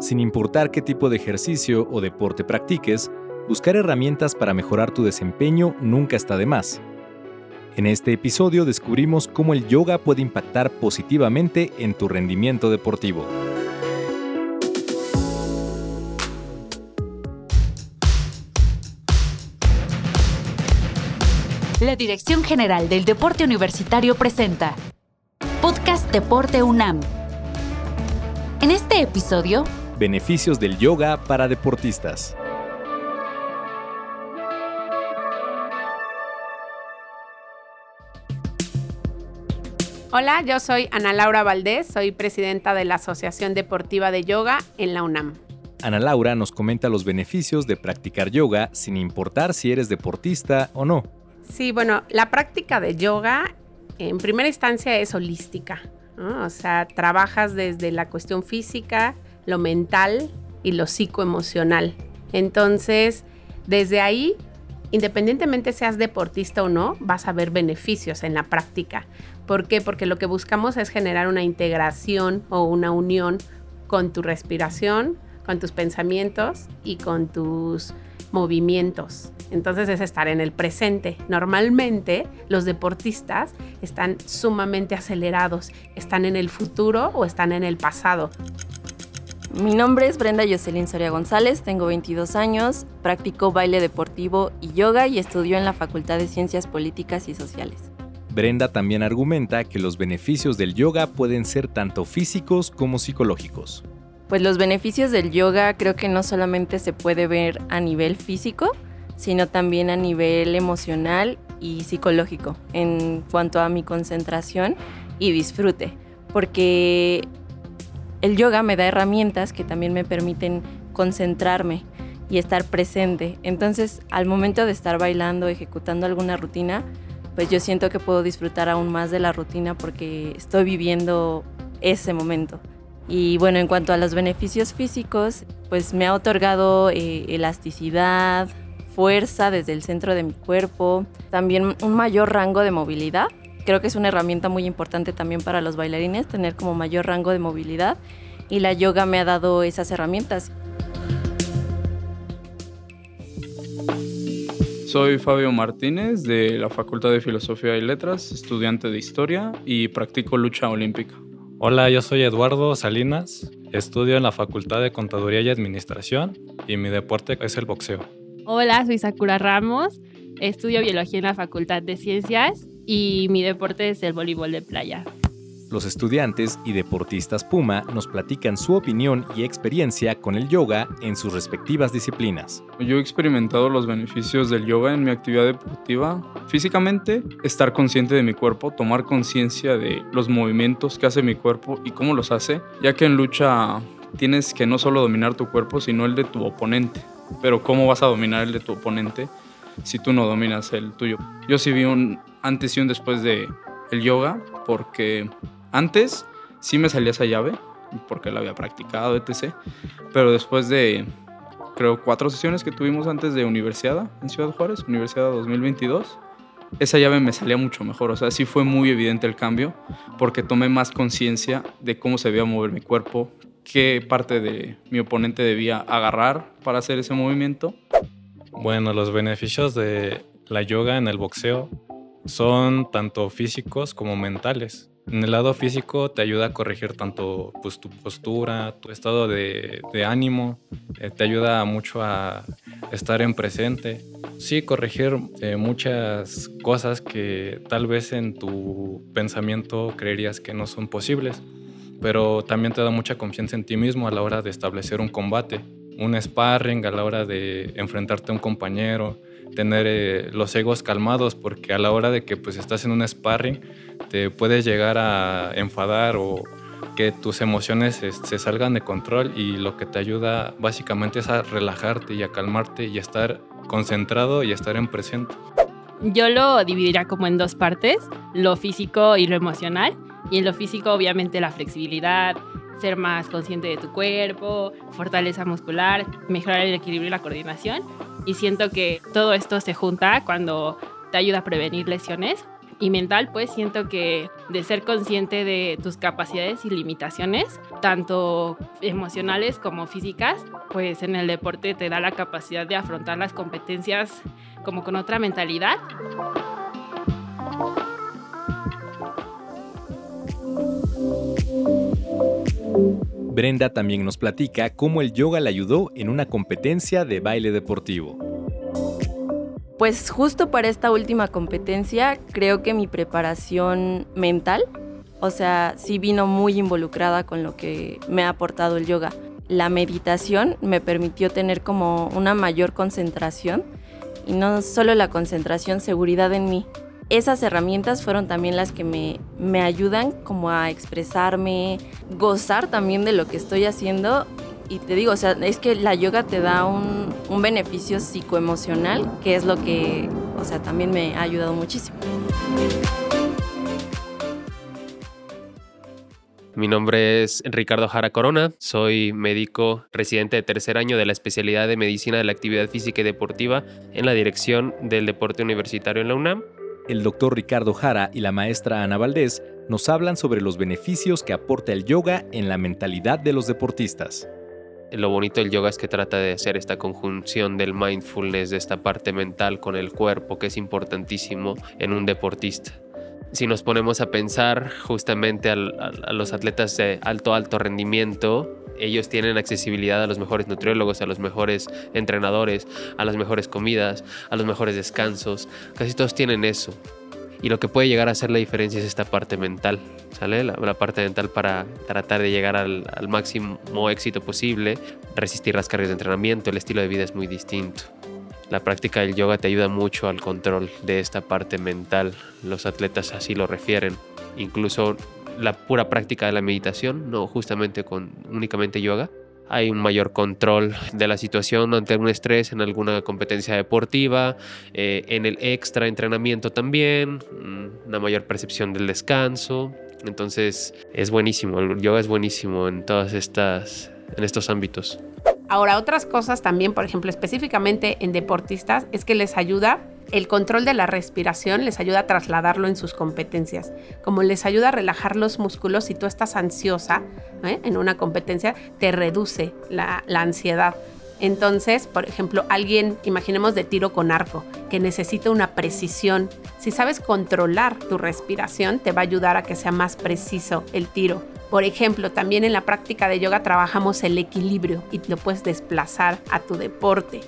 Sin importar qué tipo de ejercicio o deporte practiques, buscar herramientas para mejorar tu desempeño nunca está de más. En este episodio descubrimos cómo el yoga puede impactar positivamente en tu rendimiento deportivo. La Dirección General del Deporte Universitario presenta Podcast Deporte UNAM. En este episodio, Beneficios del yoga para deportistas. Hola, yo soy Ana Laura Valdés, soy presidenta de la Asociación Deportiva de Yoga en la UNAM. Ana Laura nos comenta los beneficios de practicar yoga sin importar si eres deportista o no. Sí, bueno, la práctica de yoga en primera instancia es holística, ¿no? o sea, trabajas desde la cuestión física, lo mental y lo psicoemocional. Entonces, desde ahí, independientemente seas deportista o no, vas a ver beneficios en la práctica. ¿Por qué? Porque lo que buscamos es generar una integración o una unión con tu respiración, con tus pensamientos y con tus movimientos. Entonces es estar en el presente. Normalmente los deportistas están sumamente acelerados, están en el futuro o están en el pasado. Mi nombre es Brenda Jocelyn Soria González, tengo 22 años, practico baile deportivo y yoga y estudio en la Facultad de Ciencias Políticas y Sociales. Brenda también argumenta que los beneficios del yoga pueden ser tanto físicos como psicológicos. Pues los beneficios del yoga creo que no solamente se puede ver a nivel físico, sino también a nivel emocional y psicológico en cuanto a mi concentración y disfrute, porque el yoga me da herramientas que también me permiten concentrarme y estar presente. Entonces, al momento de estar bailando, ejecutando alguna rutina, pues yo siento que puedo disfrutar aún más de la rutina porque estoy viviendo ese momento. Y bueno, en cuanto a los beneficios físicos, pues me ha otorgado eh, elasticidad, fuerza desde el centro de mi cuerpo, también un mayor rango de movilidad. Creo que es una herramienta muy importante también para los bailarines, tener como mayor rango de movilidad y la yoga me ha dado esas herramientas. Soy Fabio Martínez de la Facultad de Filosofía y Letras, estudiante de Historia y practico lucha olímpica. Hola, yo soy Eduardo Salinas, estudio en la Facultad de Contaduría y Administración y mi deporte es el boxeo. Hola, soy Sakura Ramos, estudio biología en la Facultad de Ciencias y mi deporte es el voleibol de playa. Los estudiantes y deportistas Puma nos platican su opinión y experiencia con el yoga en sus respectivas disciplinas. Yo he experimentado los beneficios del yoga en mi actividad deportiva. Físicamente, estar consciente de mi cuerpo, tomar conciencia de los movimientos que hace mi cuerpo y cómo los hace, ya que en lucha tienes que no solo dominar tu cuerpo, sino el de tu oponente. Pero ¿cómo vas a dominar el de tu oponente si tú no dominas el tuyo? Yo sí vi un antes y un después de el yoga porque antes sí me salía esa llave porque la había practicado, etc. Pero después de creo cuatro sesiones que tuvimos antes de Universidad en Ciudad Juárez, Universidad 2022, esa llave me salía mucho mejor. O sea, sí fue muy evidente el cambio porque tomé más conciencia de cómo se veía mover mi cuerpo, qué parte de mi oponente debía agarrar para hacer ese movimiento. Bueno, los beneficios de la yoga en el boxeo son tanto físicos como mentales. En el lado físico te ayuda a corregir tanto pues, tu postura, tu estado de, de ánimo, eh, te ayuda mucho a estar en presente. Sí, corregir eh, muchas cosas que tal vez en tu pensamiento creerías que no son posibles pero también te da mucha confianza en ti mismo a la hora de establecer un combate, un sparring, a la hora de enfrentarte a un compañero, tener eh, los egos calmados, porque a la hora de que pues estás en un sparring te puedes llegar a enfadar o que tus emociones se salgan de control y lo que te ayuda básicamente es a relajarte y a calmarte y a estar concentrado y a estar en presente. Yo lo dividiría como en dos partes, lo físico y lo emocional. Y en lo físico, obviamente, la flexibilidad, ser más consciente de tu cuerpo, fortaleza muscular, mejorar el equilibrio y la coordinación. Y siento que todo esto se junta cuando te ayuda a prevenir lesiones. y mental, pues siento que de ser consciente de tus capacidades y limitaciones, tanto emocionales como físicas, pues en el deporte te da la capacidad de afrontar las competencias como con otra mentalidad. Brenda también nos platica cómo el yoga le ayudó en una competencia de baile deportivo. Pues justo para esta última competencia creo que mi preparación mental, o sea, sí vino muy involucrada con lo que me ha aportado el yoga. La meditación me permitió tener como una mayor concentración y no solo la concentración, seguridad en mí. Esas herramientas fueron también las que me, me ayudan como a expresarme, gozar también de lo que estoy haciendo y te digo, o sea, es que la yoga te da un, un beneficio psicoemocional, que es lo que, o sea, también me ha ayudado muchísimo. Mi nombre es Ricardo Jara Corona, soy médico residente de tercer año de la especialidad de Medicina de la Actividad Física y Deportiva en la Dirección del Deporte Universitario en la UNAM. El doctor Ricardo Jara y la maestra Ana Valdés nos hablan sobre los beneficios que aporta el yoga en la mentalidad de los deportistas. Lo bonito del yoga es que trata de hacer esta conjunción del mindfulness, de esta parte mental con el cuerpo, que es importantísimo en un deportista. Si nos ponemos a pensar justamente a los atletas de alto, alto rendimiento, ellos tienen accesibilidad a los mejores nutriólogos, a los mejores entrenadores, a las mejores comidas, a los mejores descansos. Casi todos tienen eso. Y lo que puede llegar a hacer la diferencia es esta parte mental, ¿sale? La, parte mental para tratar de llegar al, al, máximo éxito posible, resistir las cargas de entrenamiento, el estilo de vida es muy distinto. La práctica del yoga te ayuda mucho al control de esta parte mental, los atletas así lo refieren. Incluso la pura práctica de la meditación, no justamente con únicamente yoga, hay un mayor control de la situación ante un estrés en alguna competencia deportiva, eh, en el extra entrenamiento también, mm, una mayor percepción del descanso. Entonces es buenísimo, el yoga es buenísimo en todas estas, en estos ámbitos. Ahora, otras cosas también, por ejemplo, específicamente en deportistas, es que les ayuda el control de la respiración les ayuda a trasladarlo en sus competencias. Como les ayuda a relajar los músculos, si tú estás ansiosa ¿eh? en una competencia, te reduce la, la ansiedad. Entonces, por ejemplo, alguien, imaginemos de tiro con arco, que necesita una precisión. Si sabes controlar tu respiración, te va a ayudar a que sea más preciso el tiro. Por ejemplo, también en la práctica de yoga trabajamos el equilibrio y lo puedes desplazar a tu deporte.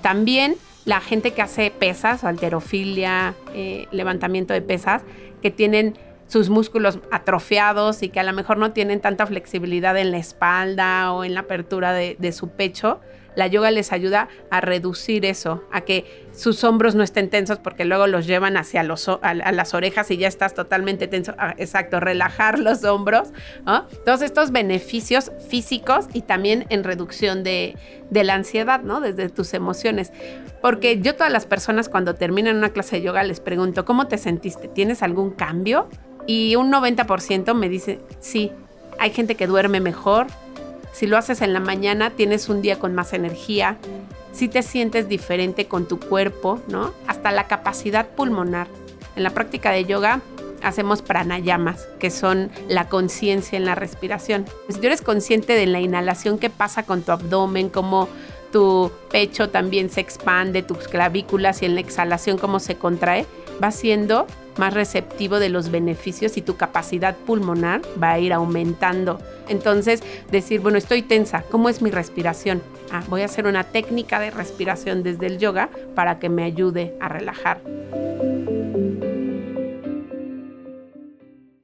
También la gente que hace pesas o alterofilia, eh, levantamiento de pesas, que tienen sus músculos atrofiados y que a lo mejor no tienen tanta flexibilidad en la espalda o en la apertura de, de su pecho, la yoga les ayuda a reducir eso, a que sus hombros no estén tensos porque luego los llevan hacia las orejas y ya estás totalmente tenso. Ah, exacto, relajar los hombros. Todos estos beneficios físicos y también en reducción de, de la ansiedad, ¿no? Desde tus emociones. Porque yo todas las personas cuando terminan una clase de yoga les pregunto, ¿cómo te sentiste? ¿Tienes algún cambio? Y un 90% me dice, sí, hay gente que duerme mejor, si lo haces en la mañana, tienes un día con más energía. Si te sientes diferente con tu cuerpo, ¿no? Hasta la capacidad pulmonar. En la práctica de yoga hacemos pranayamas, que son la conciencia en la respiración. Si tú eres consciente de la inhalación que pasa con tu abdomen, cómo tu pecho también se expande, tus clavículas y en la exhalación cómo se contrae, va siendo más receptivo de los beneficios y tu capacidad pulmonar va a ir aumentando. Entonces, decir, bueno, estoy tensa, ¿cómo es mi respiración? Ah, voy a hacer una técnica de respiración desde el yoga para que me ayude a relajar.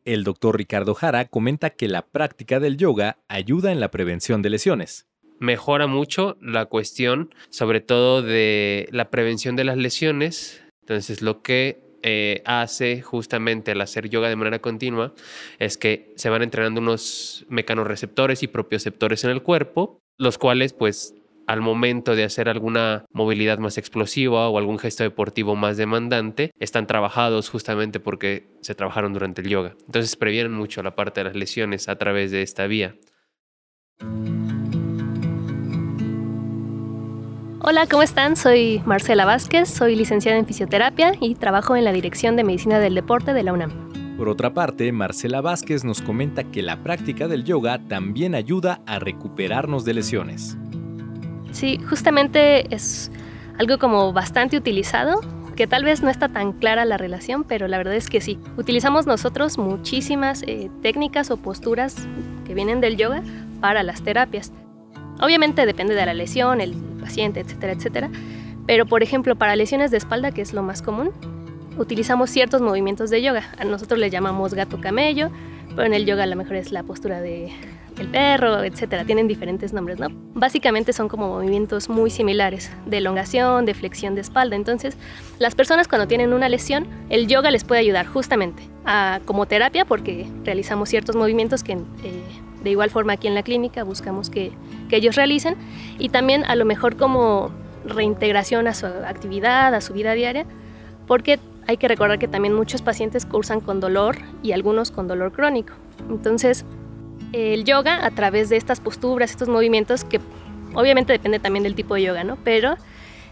El doctor Ricardo Jara comenta que la práctica del yoga ayuda en la prevención de lesiones mejora mucho la cuestión, sobre todo de la prevención de las lesiones. Entonces, lo que eh, hace justamente al hacer yoga de manera continua es que se van entrenando unos mecanorreceptores y propioceptores en el cuerpo, los cuales pues al momento de hacer alguna movilidad más explosiva o algún gesto deportivo más demandante, están trabajados justamente porque se trabajaron durante el yoga. Entonces previenen mucho la parte de las lesiones a través de esta vía. Hola, ¿cómo están? Soy Marcela Vázquez, soy licenciada en fisioterapia y trabajo en la Dirección de Medicina del Deporte de la UNAM. Por otra parte, Marcela Vázquez nos comenta que la práctica del yoga también ayuda a recuperarnos de lesiones. Sí, justamente es algo como bastante utilizado, que tal vez no está tan clara la relación, pero la verdad es que sí. Utilizamos nosotros muchísimas eh, técnicas o posturas que vienen del yoga para las terapias. Obviamente depende de la lesión, el paciente, etcétera, etcétera. Pero por ejemplo, para lesiones de espalda, que es lo más común, utilizamos ciertos movimientos de yoga. A nosotros le llamamos gato camello, pero en el yoga a lo mejor es la postura de el perro, etcétera. Tienen diferentes nombres, ¿no? Básicamente son como movimientos muy similares, de elongación, de flexión de espalda. Entonces, las personas cuando tienen una lesión, el yoga les puede ayudar justamente como terapia, porque realizamos ciertos movimientos que eh, de igual forma aquí en la clínica buscamos que, que ellos realicen y también a lo mejor como reintegración a su actividad, a su vida diaria, porque hay que recordar que también muchos pacientes cursan con dolor y algunos con dolor crónico. Entonces, el yoga a través de estas posturas, estos movimientos, que obviamente depende también del tipo de yoga, ¿no? Pero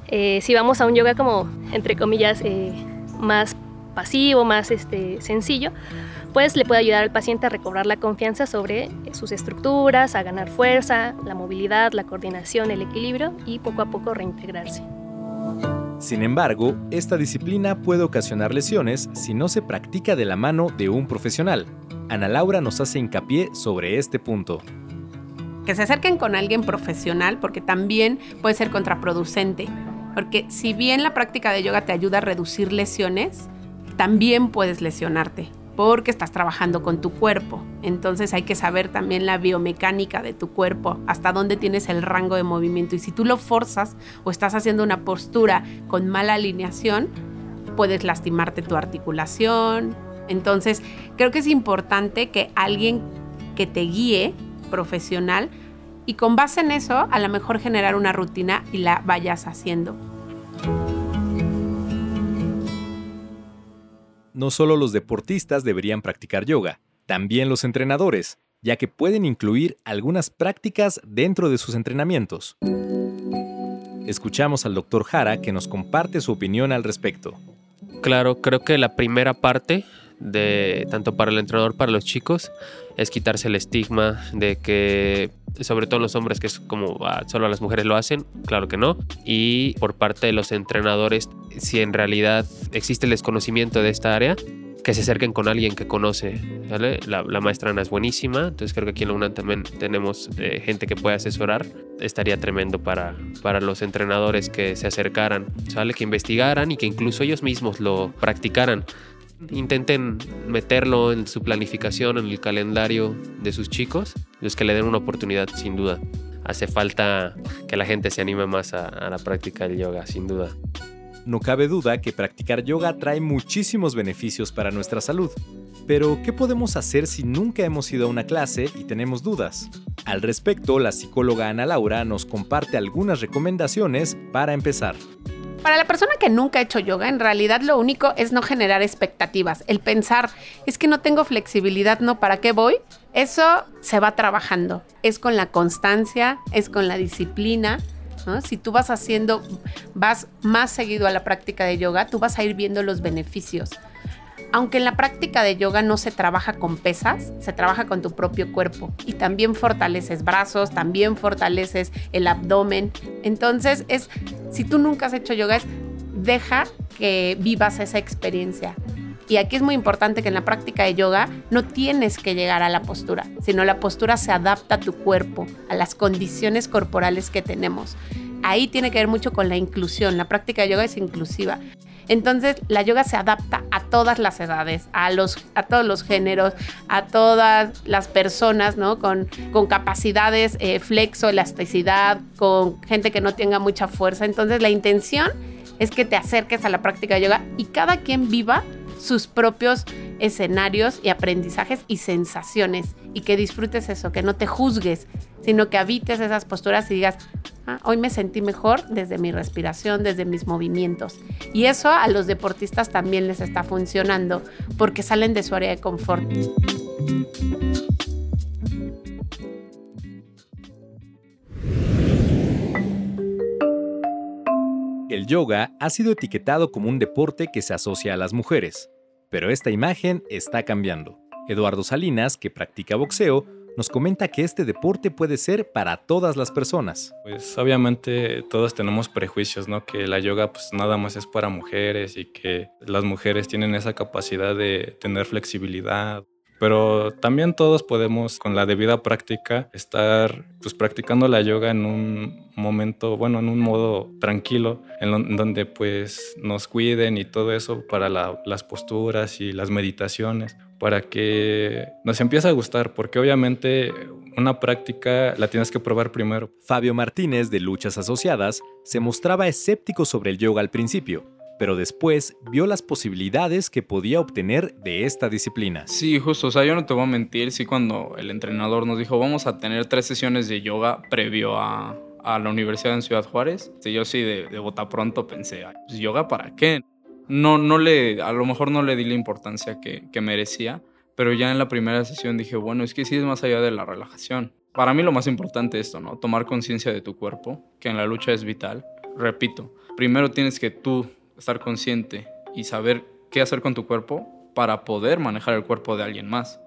eh, si vamos a un yoga como, entre comillas, eh, más pasivo, más este, sencillo, pues le puede ayudar al paciente a recobrar la confianza sobre sus estructuras, a ganar fuerza, la movilidad, la coordinación, el equilibrio y poco a poco reintegrarse. Sin embargo, esta disciplina puede ocasionar lesiones si no se practica de la mano de un profesional. Ana Laura nos hace hincapié sobre este punto. Que se acerquen con alguien profesional porque también puede ser contraproducente. Porque si bien la práctica de yoga te ayuda a reducir lesiones, también puedes lesionarte porque estás trabajando con tu cuerpo. Entonces hay que saber también la biomecánica de tu cuerpo, hasta dónde tienes el rango de movimiento. Y si tú lo forzas o estás haciendo una postura con mala alineación, puedes lastimarte tu articulación, entonces, creo que es importante que alguien que te guíe profesional y con base en eso, a lo mejor generar una rutina y la vayas haciendo. No solo los deportistas deberían practicar yoga, también los entrenadores, ya que pueden incluir algunas prácticas dentro de sus entrenamientos. Escuchamos al doctor Jara que nos comparte su opinión al respecto. Claro, creo que la primera parte de tanto para el entrenador para los chicos es quitarse el estigma de que sobre todo los hombres que es como ah, solo las mujeres lo hacen, claro que no, y por parte de los entrenadores si en realidad existe el desconocimiento de esta área que se acerquen con alguien que conoce. La, maestra Ana es buenísima, entonces creo que aquí en la UNAM también tenemos eh, gente que puede asesorar. Estaría tremendo para, para los entrenadores que se acercaran, ¿sale? que investigaran y que incluso ellos mismos lo practicaran intenten meterlo en su planificación, en el calendario de sus chicos, los que le den una oportunidad sin duda. Hace falta que la gente se anime más a, a la práctica del yoga, sin duda. No cabe duda que practicar yoga trae muchísimos beneficios para nuestra salud. Pero, ¿qué podemos hacer si nunca hemos ido a una clase y tenemos dudas? Al respecto, la psicóloga Ana Laura nos comparte algunas recomendaciones para empezar. Para la persona que nunca ha hecho yoga, en realidad lo único es no generar expectativas. El pensar, es que no tengo flexibilidad, ¿no? ¿Para qué voy? Eso se va trabajando. Es con la constancia, es con la disciplina. Si tú vas haciendo, vas más seguido a la práctica de yoga, tú vas a ir viendo los beneficios aunque en la práctica de yoga no se trabaja con pesas, se trabaja con tu propio cuerpo y también fortaleces brazos, también fortaleces el abdomen. Entonces, es si tú nunca has hecho yoga, es deja que vivas esa experiencia. Y aquí es muy importante que en la práctica de yoga no tienes que llegar a la postura, sino la postura se adapta a tu cuerpo, a las condiciones corporales que tenemos. Ahí tiene que ver mucho con la inclusión. La práctica de yoga es inclusiva. Entonces, la yoga se adapta todas las edades, a, los, a todos los géneros, a todas las personas, ¿no? Con, con capacidades, eh, flexo, elasticidad, con gente que no tenga mucha fuerza. Entonces, la intención es que te acerques a la práctica de yoga y cada quien viva sus propios escenarios y aprendizajes y sensaciones y que disfrutes eso, que no te juzgues, sino que habites esas posturas y digas, hoy me sentí mejor desde mi respiración, desde mis movimientos. Y eso a los deportistas también les está funcionando porque salen de su área de confort. El yoga ha sido etiquetado como un deporte que se asocia a las mujeres, pero esta imagen está cambiando. Eduardo Salinas, que practica boxeo, nos comenta que este deporte puede ser para todas las personas. Pues obviamente todos tenemos prejuicios, ¿no? Que la yoga pues nada más es para mujeres y que las mujeres tienen esa capacidad de tener flexibilidad. Pero también todos podemos, con la debida práctica, estar pues practicando la yoga en un momento, bueno, en un modo tranquilo, en, donde pues nos cuiden y todo eso para las posturas y las meditaciones para que nos empiece a gustar, porque obviamente una práctica la tienes que probar primero. Fabio Martínez de Luchas Asociadas se mostraba escéptico sobre el yoga al principio, pero después vio las posibilidades que podía obtener de esta disciplina. Sí, justo, o sea, yo no te voy a mentir, sí cuando el entrenador nos dijo vamos a tener tres sesiones de yoga previo a, la universidad en Ciudad Juárez, yo sí de, de bota pronto pensé, pues, ¿yoga para qué? No, no le, a lo mejor no le di la importancia que, que merecía, pero ya en la primera sesión dije, bueno, es que sí es más allá de la relajación. Para mí lo más importante es esto, ¿no? Tomar conciencia de tu cuerpo, que en la lucha es vital. Repito, primero tienes que tú estar consciente y saber qué hacer con tu cuerpo para poder manejar el cuerpo de alguien más.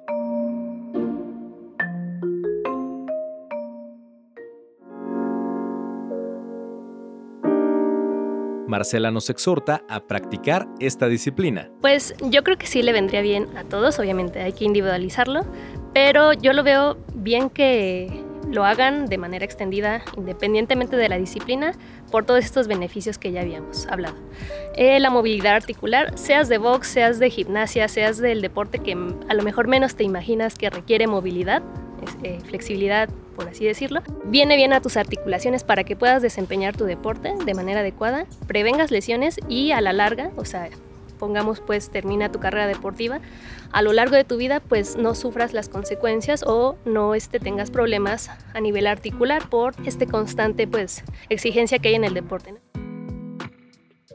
Marcela nos exhorta a practicar esta disciplina. Pues yo creo que sí le vendría bien a todos, obviamente hay que individualizarlo, pero yo lo veo bien que lo hagan de manera extendida, independientemente de la disciplina, por todos estos beneficios que ya habíamos hablado. Eh, la movilidad articular, seas de box, seas de gimnasia, seas del deporte que a lo mejor menos te imaginas que requiere movilidad, eh, flexibilidad, por así decirlo, viene bien a tus articulaciones para que puedas desempeñar tu deporte de manera adecuada, prevengas lesiones y a la larga, o sea, pongamos pues termina tu carrera deportiva, a lo largo de tu vida pues no sufras las consecuencias o no este, tengas problemas a nivel articular por este constante pues exigencia que hay en el deporte.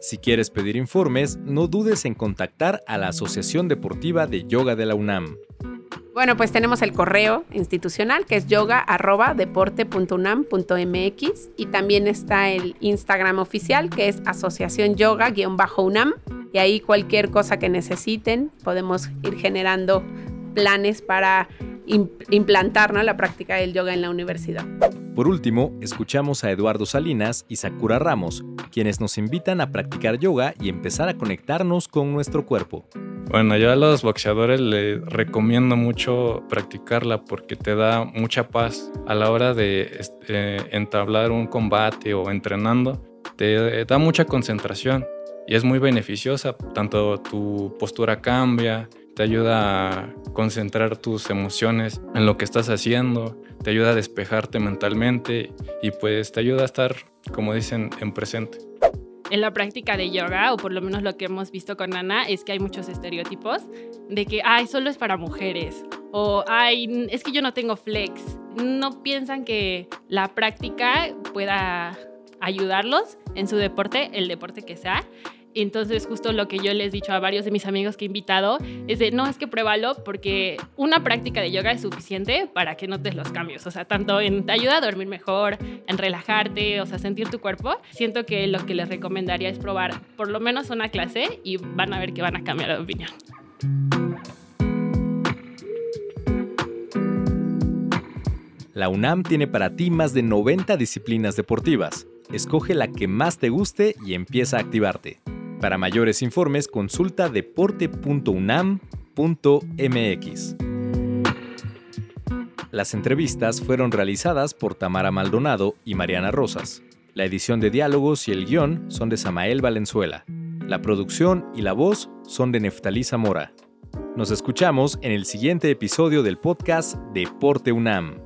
Si quieres pedir informes, no dudes en contactar a la Asociación Deportiva de Yoga de la UNAM bueno, pues tenemos el correo institucional que es yoga.deporte.unam.mx y también está el Instagram oficial que es asociación yoga-unam y ahí cualquier cosa que necesiten podemos ir generando planes para implantar la práctica del yoga en la universidad. Por último, escuchamos a Eduardo Salinas y Sakura Ramos, quienes nos invitan a practicar yoga y empezar a conectarnos con nuestro cuerpo. Bueno, yo a los boxeadores les recomiendo mucho practicarla porque te da mucha paz a la hora de este, entablar un combate o entrenando. Te da mucha concentración y es muy beneficiosa. Tanto tu postura cambia, te ayuda a concentrar tus emociones en lo que estás haciendo, te ayuda a despejarte mentalmente y pues te ayuda a estar, como dicen, en presente. En la práctica de yoga, o por lo menos lo que hemos visto con Ana, es que hay muchos estereotipos de que, ay, solo es para mujeres, o, ay, es que yo no tengo flex. No piensan que la práctica pueda ayudarlos en su deporte, el deporte que sea, entonces, justo lo que yo les he dicho a varios de mis amigos que he invitado es de, no, es que pruébalo porque una práctica de yoga es suficiente para que notes los cambios. O sea, tanto en te ayuda a dormir mejor, en relajarte, o sea, sentir tu cuerpo. Siento que lo que les recomendaría es probar por lo menos una clase y van a ver que van a cambiar de opinión. La UNAM tiene para ti más de 90 disciplinas deportivas. Escoge la que más te guste y empieza a activarte. Para mayores informes consulta deporte.unam.mx. Las entrevistas fueron realizadas por Tamara Maldonado y Mariana Rosas. La edición de diálogos y el guion son de Samael Valenzuela. La producción y la voz son de Neftalí Zamora. Nos escuchamos en el siguiente episodio del podcast Deporte UNAM.